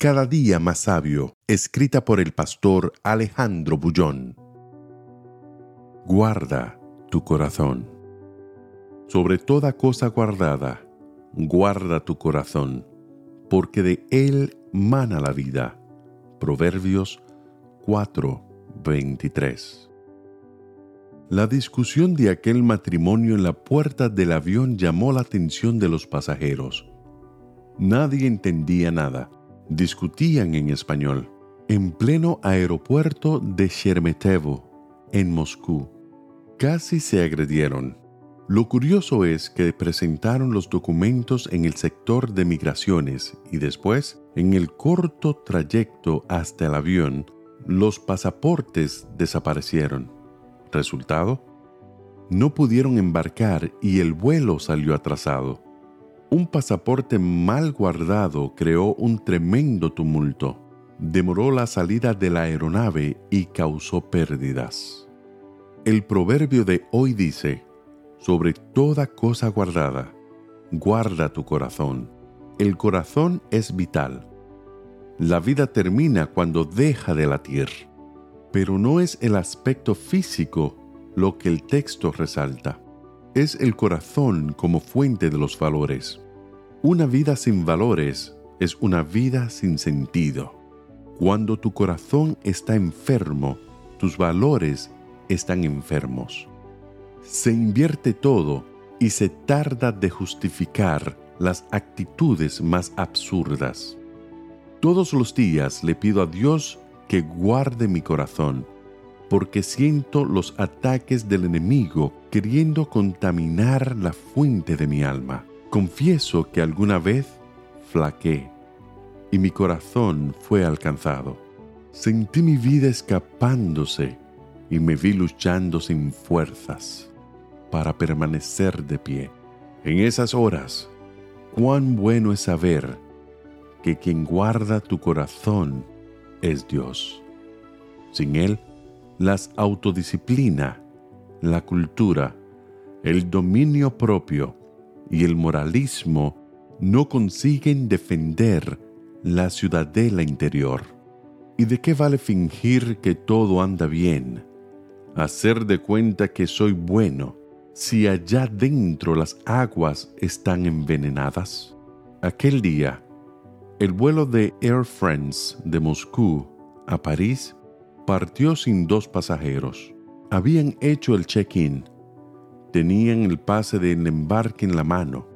Cada día más sabio, escrita por el pastor Alejandro Bullón. Guarda tu corazón. Sobre toda cosa guardada, guarda tu corazón, porque de él mana la vida. Proverbios 4:23. La discusión de aquel matrimonio en la puerta del avión llamó la atención de los pasajeros. Nadie entendía nada discutían en español en pleno aeropuerto de Sheremetevo, en Moscú. Casi se agredieron. Lo curioso es que presentaron los documentos en el sector de migraciones y después, en el corto trayecto hasta el avión, los pasaportes desaparecieron. Resultado, no pudieron embarcar y el vuelo salió atrasado. Un pasaporte mal guardado creó un tremendo tumulto, demoró la salida de la aeronave y causó pérdidas. El proverbio de hoy dice, sobre toda cosa guardada, guarda tu corazón. El corazón es vital. La vida termina cuando deja de latir, pero no es el aspecto físico lo que el texto resalta es el corazón como fuente de los valores. Una vida sin valores es una vida sin sentido. Cuando tu corazón está enfermo, tus valores están enfermos. Se invierte todo y se tarda de justificar las actitudes más absurdas. Todos los días le pido a Dios que guarde mi corazón porque siento los ataques del enemigo queriendo contaminar la fuente de mi alma. Confieso que alguna vez flaqué y mi corazón fue alcanzado. Sentí mi vida escapándose y me vi luchando sin fuerzas para permanecer de pie. En esas horas, cuán bueno es saber que quien guarda tu corazón es Dios. Sin Él, las autodisciplina, la cultura, el dominio propio y el moralismo no consiguen defender la ciudadela interior. ¿Y de qué vale fingir que todo anda bien? Hacer de cuenta que soy bueno si allá dentro las aguas están envenenadas. Aquel día, el vuelo de Air France de Moscú a París partió sin dos pasajeros. Habían hecho el check-in, tenían el pase del embarque en la mano,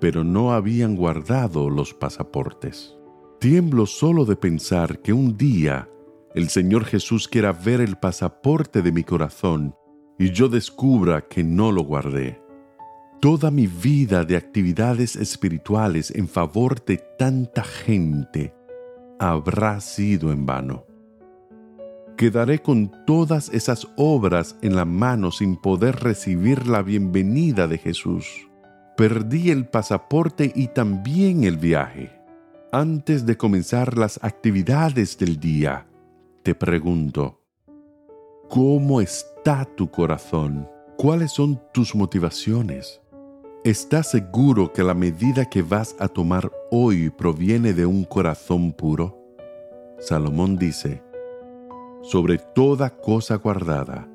pero no habían guardado los pasaportes. Tiemblo solo de pensar que un día el Señor Jesús quiera ver el pasaporte de mi corazón y yo descubra que no lo guardé. Toda mi vida de actividades espirituales en favor de tanta gente habrá sido en vano quedaré con todas esas obras en la mano sin poder recibir la bienvenida de Jesús. Perdí el pasaporte y también el viaje. Antes de comenzar las actividades del día, te pregunto, ¿cómo está tu corazón? ¿Cuáles son tus motivaciones? ¿Estás seguro que la medida que vas a tomar hoy proviene de un corazón puro? Salomón dice, sobre toda cosa guardada,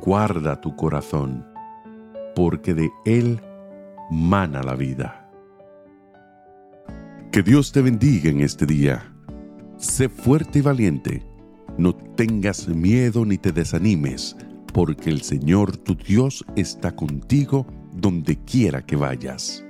guarda tu corazón, porque de él mana la vida. Que Dios te bendiga en este día. Sé fuerte y valiente. No tengas miedo ni te desanimes, porque el Señor tu Dios está contigo donde quiera que vayas.